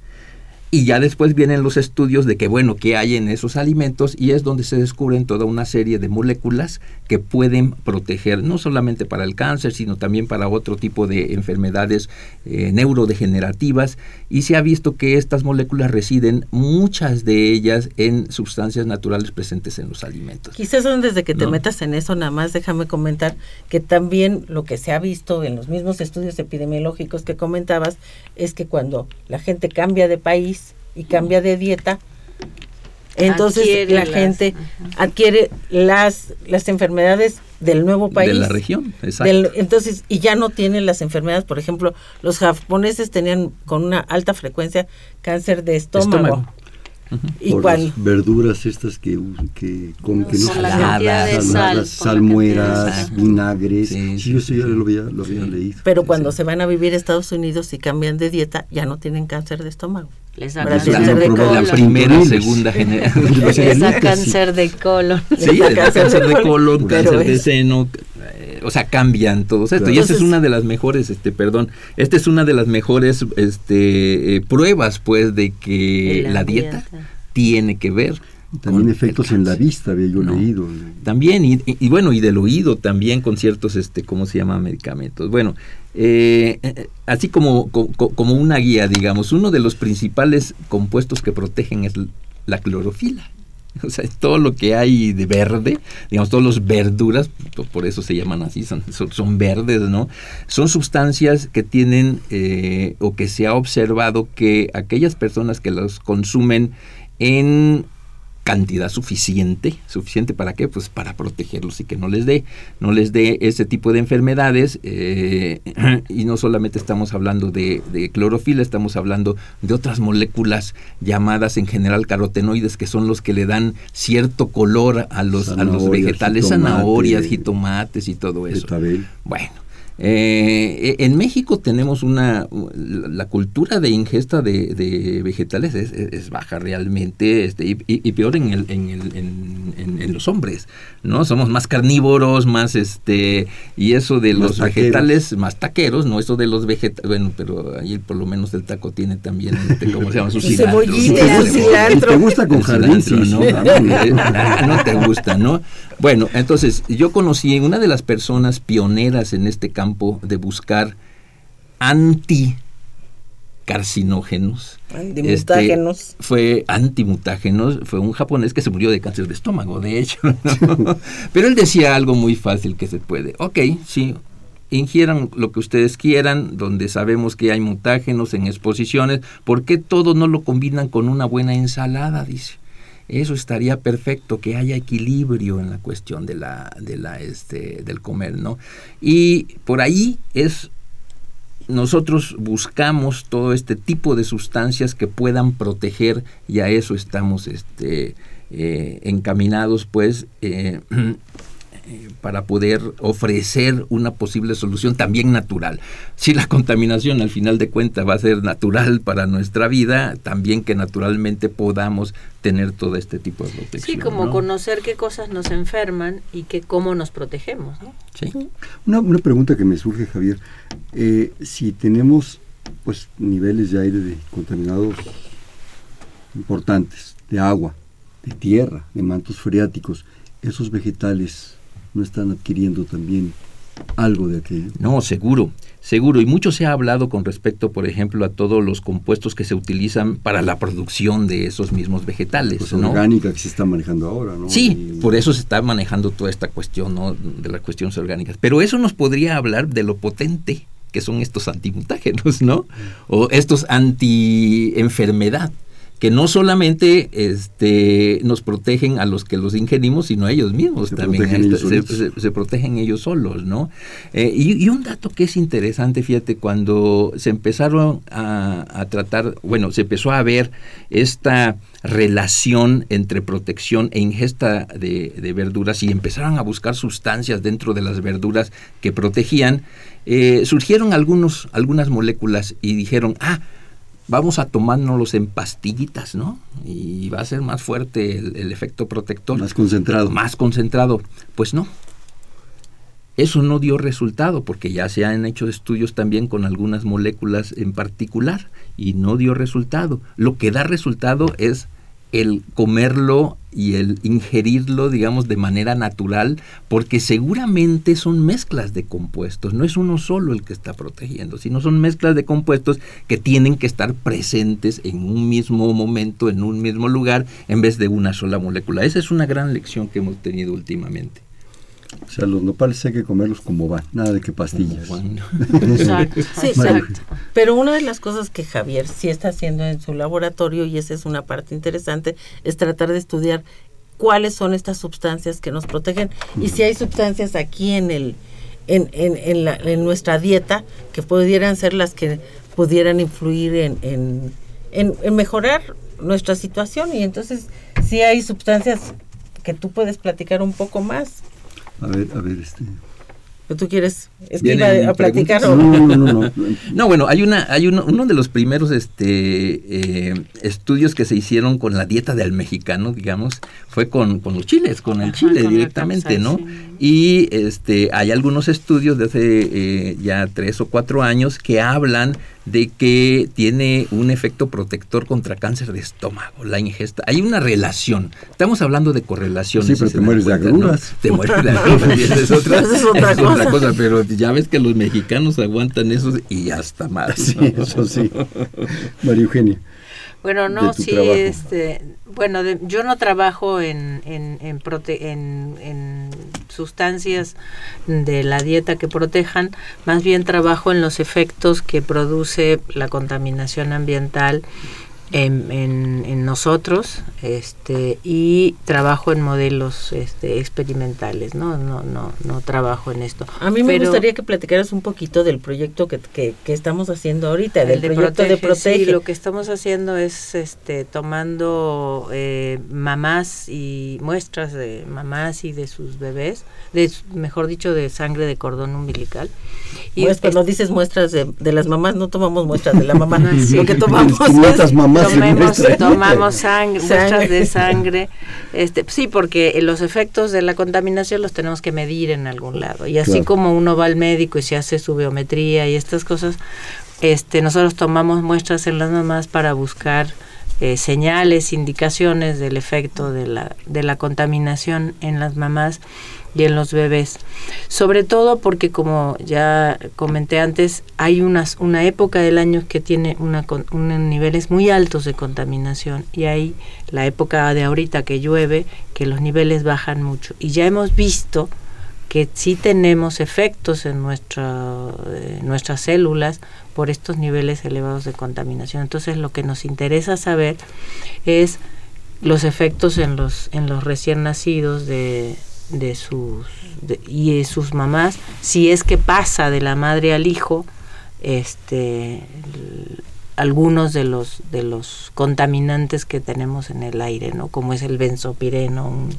Y ya después vienen los estudios de que, bueno, qué hay en esos alimentos y es donde se descubren toda una serie de moléculas que pueden proteger no solamente para el cáncer, sino también para otro tipo de enfermedades eh, neurodegenerativas. Y se ha visto que estas moléculas residen, muchas de ellas, en sustancias naturales presentes en los alimentos. Quizás antes de que te metas en eso, nada más déjame comentar que también lo que se ha visto en los mismos estudios epidemiológicos que comentabas es que cuando la gente cambia de país, y cambia de dieta, entonces la gente adquiere las, las enfermedades del nuevo país. De la región, exacto. entonces, y ya no tienen las enfermedades, por ejemplo, los japoneses tenían con una alta frecuencia cáncer de estómago. Y cuál? verduras estas que, que comen, que no saladas, salmueras, vinagres. Sí, yo eso ya lo había, lo había leído. Pero cuando se van a vivir a Estados Unidos y cambian de dieta, ya no tienen cáncer de estómago. Les da cáncer de colon. La primera, segunda generación. Les da cáncer de colon. Sí, les da cáncer de colon, cáncer de seno, eh, o sea, cambian todos esto. Y esta es una de las mejores, este, perdón, esta es una de las mejores este, eh, pruebas, pues, de que la, dieta, tiene que ver también efectos en la vista, había yo leído. También, y, bueno, y del oído también con ciertos, este, ¿cómo se llama? Medicamentos. Bueno, eh, así como, como, una guía, digamos, uno de los principales compuestos que protegen es la clorofila. O sea, todo lo que hay de verde, digamos, todas las verduras, por eso se llaman así, son, son, verdes, ¿no? Son sustancias que tienen eh, o que se ha observado que aquellas personas que los consumen en cantidad suficiente, suficiente para qué, pues para protegerlos y que no les dé, no les dé ese tipo de enfermedades eh, y no solamente estamos hablando de, clorofila, estamos hablando de otras moléculas llamadas en general carotenoides que son los que le dan cierto color a los, a los vegetales, zanahorias, jitomates y todo eso. Bueno, eh, en México tenemos una, la cultura de ingesta de, vegetales es, baja realmente este, y, peor en, el, en, el, en, los hombres, ¿no? Somos más carnívoros, más este, y eso de los vegetales, más taqueros, ¿no? Eso de los vegetales, bueno, pero ahí por lo menos el taco tiene también, este, ¿cómo se llama? Su cilantro. ¿Te gusta con jardín? ¿no? no te gusta, ¿no? Bueno, entonces yo conocí una de las personas pioneras en este campo de buscar anticarcinógenos. Antimutágenos. Este, fue antimutágenos, fue un japonés que se murió de cáncer de estómago, de hecho. Pero él decía algo muy fácil que se puede. Ok, sí, ingieran lo que ustedes quieran, donde sabemos que hay mutágenos en exposiciones, ¿por qué todo no lo combinan con una buena ensalada? Dice. Eso estaría perfecto, que haya equilibrio en la cuestión de la, de la, este, del comer, ¿no? Y por ahí es nosotros buscamos todo este tipo de sustancias que puedan proteger y a eso estamos este, eh, encaminados pues eh, Eh, para poder ofrecer una posible solución también natural. Si la contaminación al final de cuentas va a ser natural para nuestra vida, también que naturalmente podamos tener todo este tipo de protección. Sí, como conocer qué cosas nos enferman y que cómo nos protegemos. Una, pregunta que me surge, Javier. Eh, si tenemos pues niveles de aire de contaminados importantes, de agua, de tierra, de mantos freáticos. Esos vegetales no están adquiriendo también algo de aquello. No, seguro, seguro. Y mucho se ha hablado con respecto, por ejemplo, a todos los compuestos que se utilizan para la producción de esos mismos vegetales. Pues orgánica que se está manejando ahora, ¿no? Sí, por eso se está manejando toda esta cuestión, ¿no? De las cuestiones orgánicas. Pero eso nos podría hablar de lo potente que son estos antimutágenos, ¿no? O estos anti-enfermedad que no solamente este, nos protegen a los que los ingerimos, sino a ellos mismos también. se, protegen ellos solos, ¿no? Eh, y, un dato que es interesante, fíjate, cuando se empezaron a, tratar, bueno, se empezó a ver esta relación entre protección e ingesta de, verduras y empezaron a buscar sustancias dentro de las verduras que protegían, eh, surgieron algunos, algunas moléculas y dijeron, ah, vamos a tomárnoslos en pastillitas, ¿no? Y va a ser más fuerte el, efecto protector. Más concentrado. Más concentrado. Pues no. Eso no dio resultado porque ya se han hecho estudios también con algunas moléculas en particular y no dio resultado. Lo que da resultado es el comerlo y el ingerirlo, digamos, de manera natural, porque seguramente son mezclas de compuestos, no es uno solo el que está protegiendo, sino son mezclas de compuestos que tienen que estar presentes en un mismo momento, en un mismo lugar, en vez de una sola molécula. Esa es una gran lección que hemos tenido últimamente. O sea, los nopales hay que comerlos como van, nada de que pastillas. Exacto. Sí, exacto. Pero una de las cosas que Javier sí está haciendo en su laboratorio, y esa es una parte interesante, es tratar de estudiar cuáles son estas sustancias que nos protegen y si hay sustancias aquí en el en, en, en, la, en nuestra dieta que pudieran ser las que pudieran influir en, en, en mejorar nuestra situación y entonces si hay sustancias que tú puedes platicar un poco más. A ver, a ver, este. ¿Tú quieres? Es que iba a platicar. No, no, no, no, bueno, hay una, hay uno, uno de los primeros este, eh, estudios que se hicieron con la dieta del mexicano, digamos, fue con, con los chiles, con el chile directamente, ¿no? Y este, hay algunos estudios de hace eh, ya tres o cuatro años que hablan de que tiene un efecto protector contra cáncer de estómago, la ingesta. Hay una relación. Estamos hablando de correlaciones. Sí, pero te mueres de agruras. Te mueres de agruras. es otra, es otra, cosa. Pero ya ves que los mexicanos aguantan eso y hasta más. Sí, eso sí. María Eugenia. Bueno, no, sí, este, bueno, yo no trabajo en, en, en, en, sustancias de la dieta que protejan, más bien trabajo en los efectos que produce la contaminación ambiental en, en, nosotros este, y trabajo en modelos este, experimentales, ¿no? No, no, no trabajo en esto. A mí me gustaría que platicaras un poquito del proyecto que, que, estamos haciendo ahorita, del proyecto de Protege. Sí, lo que estamos haciendo es este, tomando eh, mamás y muestras de mamás y de sus bebés, de, mejor dicho, de sangre de cordón umbilical. Y pues, no dices muestras de, de, las mamás, no tomamos muestras de la mamá, lo que tomamos es, mamás tomamos sangre, muestras de sangre. Este, sí, porque los efectos de la contaminación los tenemos que medir en algún lado. Y así como uno va al médico y se hace su biometría y estas cosas, este, nosotros tomamos muestras en las mamás para buscar eh, señales, indicaciones del efecto de la, de la contaminación en las mamás y en los bebés. Sobre todo porque, como ya comenté antes, hay unas, una época del año que tiene una, unos niveles muy altos de contaminación y hay la época de ahorita que llueve, que los niveles bajan mucho. Y ya hemos visto que sí tenemos efectos en nuestra, eh, nuestras células por estos niveles elevados de contaminación. Entonces lo que nos interesa saber es los efectos en los, en los recién nacidos de, de sus y de sus mamás si es que pasa de la madre al hijo este algunos de los de los contaminantes que tenemos en el aire no como es el benzopireno un,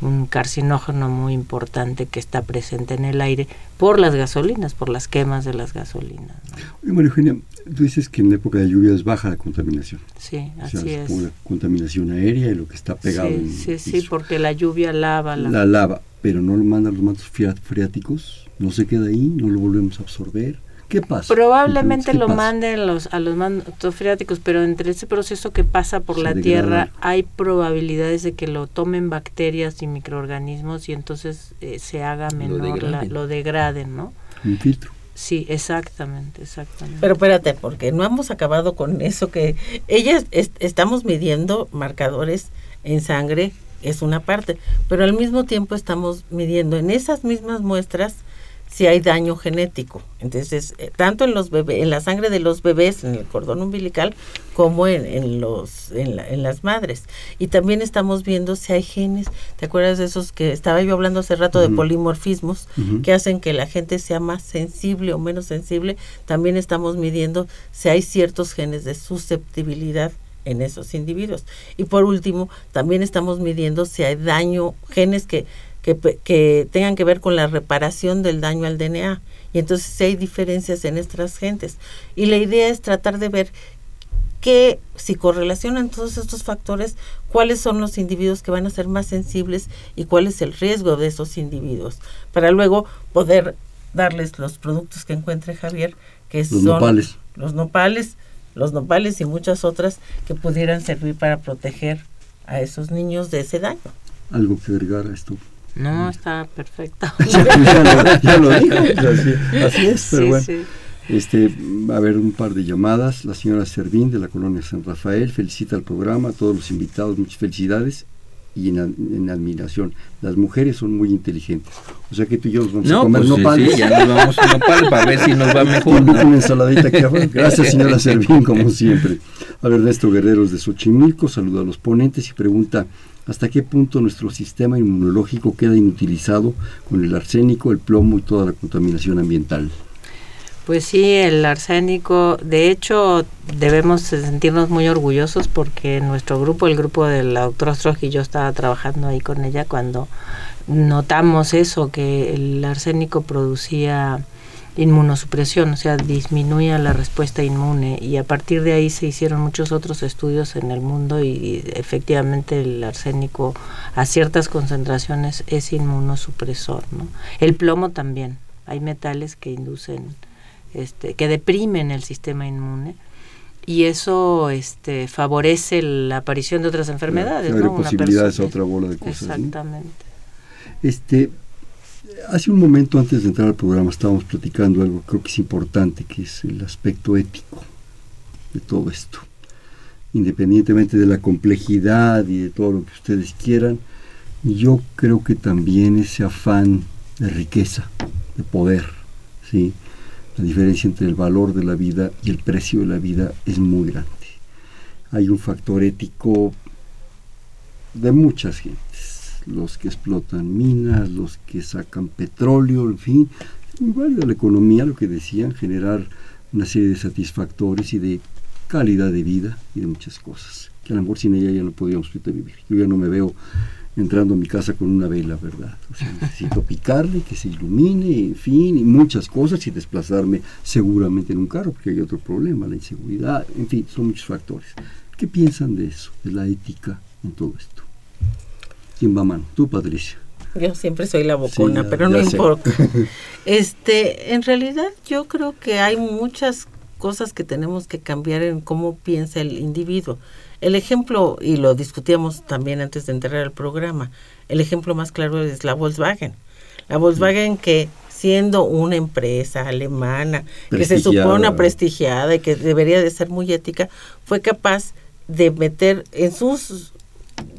un carcinógeno muy importante que está presente en el aire por las gasolinas, por las quemas de las gasolinas. ¿no? María Eugenia, tú dices que en la época de lluvias baja la contaminación. Sí, así es. la contaminación aérea y lo que está pegado. Sí, sí, sí, porque la lluvia lava. La, la lava, pero no lo mandan los mantos freáticos, no se queda ahí, no lo volvemos a absorber. ¿Qué pasa? Probablemente lo manden los, a los mantos freáticos, pero entre ese proceso que pasa por la tierra hay probabilidades de que lo tomen bacterias y microorganismos y entonces eh, se haga menor, lo degraden, lo degraden ¿no? Un filtro. Sí, exactamente, exactamente. Pero espérate, porque no hemos acabado con eso que ellas estamos midiendo marcadores en sangre, es una parte, pero al mismo tiempo estamos midiendo en esas mismas muestras si hay daño genético. Entonces, eh, tanto en los bebés, en la sangre de los bebés, en el cordón umbilical, como en, los, en, las madres. Y también estamos viendo si hay genes, ¿te acuerdas de esos que estaba yo hablando hace rato de polimorfismos, que hacen que la gente sea más sensible o menos sensible? También estamos midiendo si hay ciertos genes de susceptibilidad en esos individuos. Y por último, también estamos midiendo si hay daño, genes que que, tengan que ver con la reparación del daño al DNA. Y entonces si hay diferencias en estas gentes. Y la idea es tratar de ver que si correlacionan todos estos factores, cuáles son los individuos que van a ser más sensibles y cuál es el riesgo de esos individuos, para luego poder darles los productos que encuentre Javier, que los son nopales. los nopales, los nopales y muchas otras que pudieran servir para proteger a esos niños de ese daño. Algo que agregar a esto. No, está perfecto. ya, lo, dijo, así, es, pero bueno. Este, va a haber un par de llamadas. La señora Servín de la colonia San Rafael felicita al programa, a todos los invitados, muchas felicidades y en, admiración. Las mujeres son muy inteligentes. O sea que tú y yo nos vamos a comer pues nopales. Sí, ya nos vamos a nopal para ver si nos va mejor. Una ensaladita que Gracias, señora Servín, como siempre. A ver, Ernesto Guerreros de Xochimilco saluda a los ponentes y pregunta hasta qué punto nuestro sistema inmunológico queda inutilizado con el arsénico, el plomo y toda la contaminación ambiental. Pues sí, el arsénico, de hecho, debemos sentirnos muy orgullosos porque nuestro grupo, el grupo de la doctora y yo estaba trabajando ahí con ella cuando notamos eso, que el arsénico producía inmunosupresión, o sea, disminuía la respuesta inmune y a partir de ahí se hicieron muchos otros estudios en el mundo y, efectivamente el arsénico a ciertas concentraciones es inmunosupresor, ¿no? El plomo también, hay metales que inducen, este, que deprimen el sistema inmune y eso este, favorece la aparición de otras enfermedades, ¿no? otra bola de cosas. Exactamente. Este, Hace un momento antes de entrar al programa estábamos platicando algo creo que es importante, que es el aspecto ético de todo esto. Independientemente de la complejidad y de todo lo que ustedes quieran, yo creo que también ese afán de riqueza, de poder, ¿sí? la diferencia entre el valor de la vida y el precio de la vida es muy grande. Hay un factor ético de muchas gentes los que explotan minas, los que sacan petróleo, en fin, muy válida la economía, lo que decían, generar una serie de satisfactores y de calidad de vida y de muchas cosas, que a lo mejor sin ella ya no podríamos vivir. Yo ya no me veo entrando a mi casa con una vela, ¿verdad? O sea, necesito picarle, que se ilumine, en fin, y muchas cosas, y desplazarme seguramente en un carro, porque hay otro problema, la inseguridad, en fin, son muchos factores. ¿Qué piensan de eso, de la ética en todo esto? ¿Quién va mano? Tú, Patricia. Yo siempre soy la bocona, pero no importa. este, en realidad yo creo que hay muchas cosas que tenemos que cambiar en cómo piensa el individuo. El ejemplo, y lo discutíamos también antes de entrar al programa, el ejemplo más claro es la Volkswagen. La Volkswagen que siendo una empresa alemana, que se supone prestigiada y que debería de ser muy ética, fue capaz de meter en sus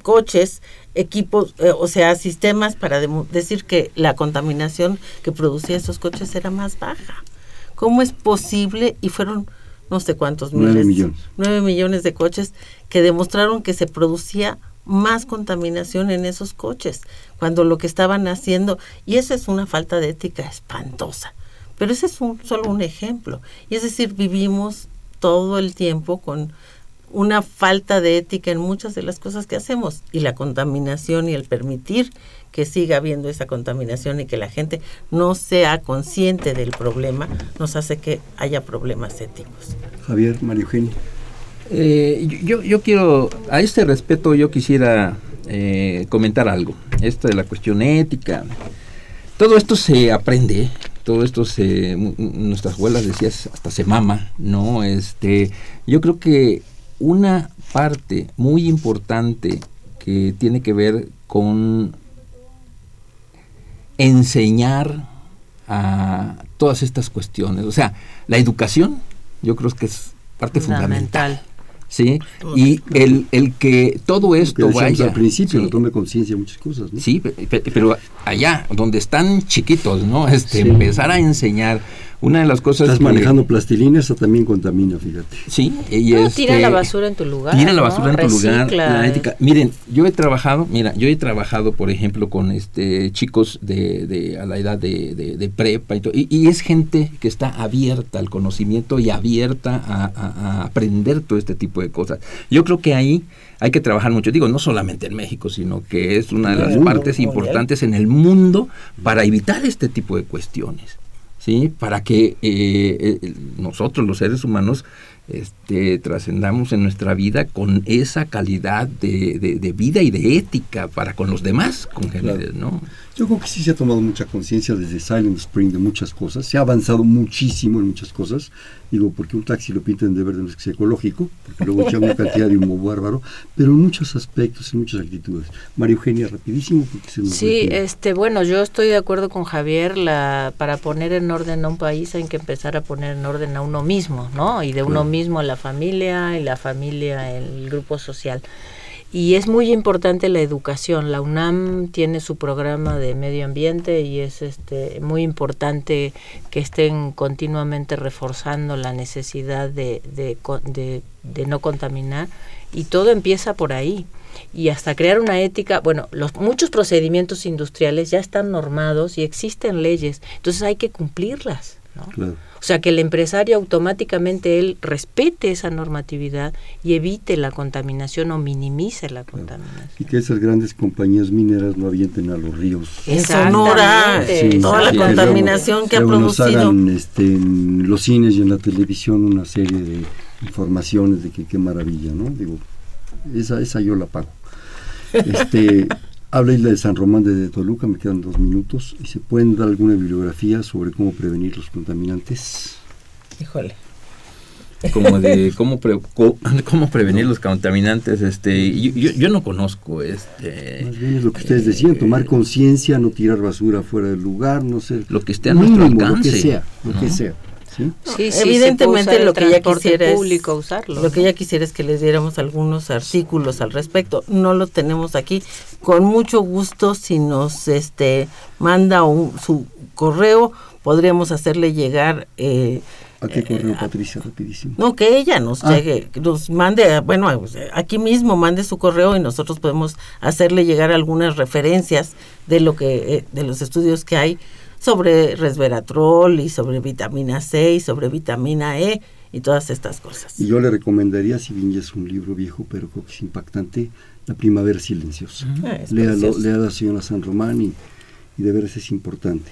coches equipos, eh, o sea, sistemas para decir que la contaminación que producía esos coches era más baja. ¿Cómo es posible? Y fueron no sé cuántos miles, millones. nueve millones de coches que demostraron que se producía más contaminación en esos coches, cuando lo que estaban haciendo, y eso es una falta de ética espantosa, pero ese es un, solo un ejemplo. Y es decir, vivimos todo el tiempo con una falta de ética en muchas de las cosas que hacemos y la contaminación y el permitir que siga habiendo esa contaminación y que la gente no sea consciente del problema nos hace que haya problemas éticos. Javier, Mario Eugenio. Eh, yo, yo quiero, a este respeto yo quisiera eh, comentar algo, esto de la cuestión ética. Todo esto se aprende, todo esto se, nuestras abuelas decías, hasta se mama, ¿no? Este, yo creo que una parte muy importante que tiene que ver con enseñar a todas estas cuestiones. O sea, la educación yo creo que es parte fundamental. ¿sí? Y el, el que todo esto vaya... Al principio, no tome conciencia de muchas cosas, ¿no? Sí, pero allá, donde están chiquitos, ¿no? Este, Empezar a enseñar una de las cosas. Estás manejando plastilina, eso también contamina, fíjate. Sí, y no, tira este, la basura en tu lugar. Tira la basura en tu lugar. La ética. Miren, yo he trabajado, mira, yo he trabajado, por ejemplo, con este chicos de, de a la edad de, de, prepa y todo, y, es gente que está abierta al conocimiento y abierta a, aprender todo este tipo de cosas. Yo creo que ahí hay que trabajar mucho. Digo, no solamente en México, sino que es una de las partes importantes en el mundo para evitar este tipo de cuestiones. ¿Sí? Para que eh, eh, nosotros, los seres humanos, este, trascendamos en nuestra vida con esa calidad de, vida y de ética para con los demás congéneres, ¿no? Yo creo que sí se ha tomado mucha conciencia desde Silent Spring de muchas cosas, se ha avanzado muchísimo en muchas cosas, digo, porque un taxi lo pintan de verde no es que sea ecológico, porque luego echa una cantidad de humo bárbaro, pero en muchos aspectos, en muchas actitudes. María Eugenia, rapidísimo, porque se nos Sí, este, bueno, yo estoy de acuerdo con Javier, la, para poner en orden a un país hay que empezar a poner en orden a uno mismo, ¿no? Y de uno mismo a la familia, y la familia el grupo social. Y es muy importante la educación. La UNAM tiene su programa de medio ambiente y es este muy importante que estén continuamente reforzando la necesidad de, de, de, no contaminar. Y todo empieza por ahí y hasta crear una ética, bueno, los muchos procedimientos industriales ya están normados y existen leyes, entonces hay que cumplirlas. ¿no? O sea, que el empresario automáticamente él respete esa normatividad y evite la contaminación o minimice la contaminación. Y que esas grandes compañías mineras no avienten a los ríos. En Sonora, toda la contaminación que, ha producido. hagan este, en los cines y en la televisión una serie de informaciones de que qué maravilla, ¿no? Digo, esa, esa yo la pago. Este, Habla Isla de San Román de Toluca, me quedan dos minutos. ¿Y se pueden dar alguna bibliografía sobre cómo prevenir los contaminantes? Híjole. Como de cómo, cómo prevenir los contaminantes, este, yo, yo, no conozco este. Más bien es lo que ustedes decían, tomar conciencia, no tirar basura fuera del lugar, no sé. Lo que esté a nuestro alcance. Lo que sea, lo que sea. ¿Sí? Evidentemente lo que ella quisiera público es, usarlo. Lo que ella quisiera es que les diéramos algunos artículos al respecto. No lo tenemos aquí. Con mucho gusto, si nos este manda un, su correo, podríamos hacerle llegar. Eh, ¿A qué correo, Patricia? Rapidísimo. No, que ella nos ah. llegue, nos mande, bueno, aquí mismo mande su correo y nosotros podemos hacerle llegar algunas referencias de lo que, eh, de los estudios que hay sobre resveratrol y sobre vitamina C y sobre vitamina E y todas estas cosas. Y yo le recomendaría, si bien ya es un libro viejo, pero creo que es impactante, La Primavera Silenciosa. Ah, lea, a la señora San Román y, de veras es importante.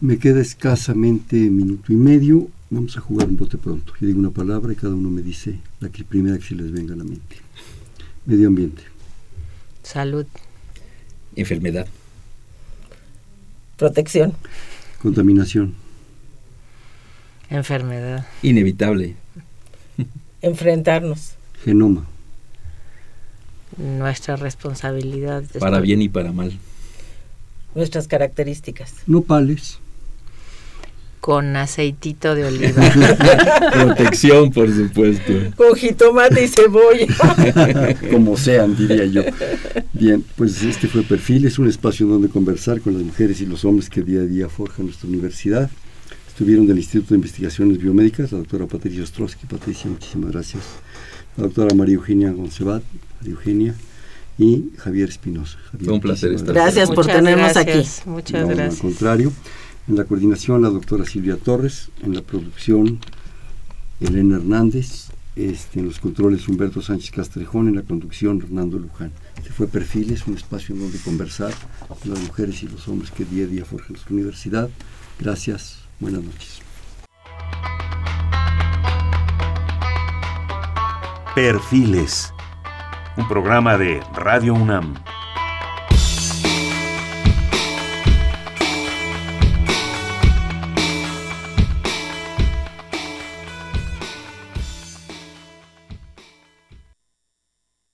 Me queda escasamente minuto y medio. Vamos a jugar un bote pronto. Yo digo una palabra y cada uno me dice la que primera que se les venga a la mente. Medio ambiente. Salud. Enfermedad. Protección. Contaminación. Enfermedad. Inevitable. Enfrentarnos. Genoma. Nuestra responsabilidad. Para bien y para mal. Nuestras características. Nopales con aceitito de oliva. Protección, por supuesto. Con jitomate y cebolla. Como sean, diría yo. Bien, pues este fue Perfil, es un espacio donde conversar con las mujeres y los hombres que día a día forjan nuestra universidad. Estuvieron del Instituto de Investigaciones Biomédicas, la doctora Patricia Ostrowski. Patricia, muchísimas gracias. La doctora María Eugenia Goncebat, María Eugenia y Javier Espinosa. Fue un placer estar Gracias por tenernos aquí. Muchas gracias. Al contrario. En la coordinación la doctora Silvia Torres, en la producción Elena Hernández, este, en los controles Humberto Sánchez Castrejón, en la conducción Hernando Luján. Este fue Perfiles, un espacio en donde conversar con las mujeres y los hombres que día a día forjan nuestra universidad. Gracias, buenas noches. Perfiles, un programa de Radio UNAM.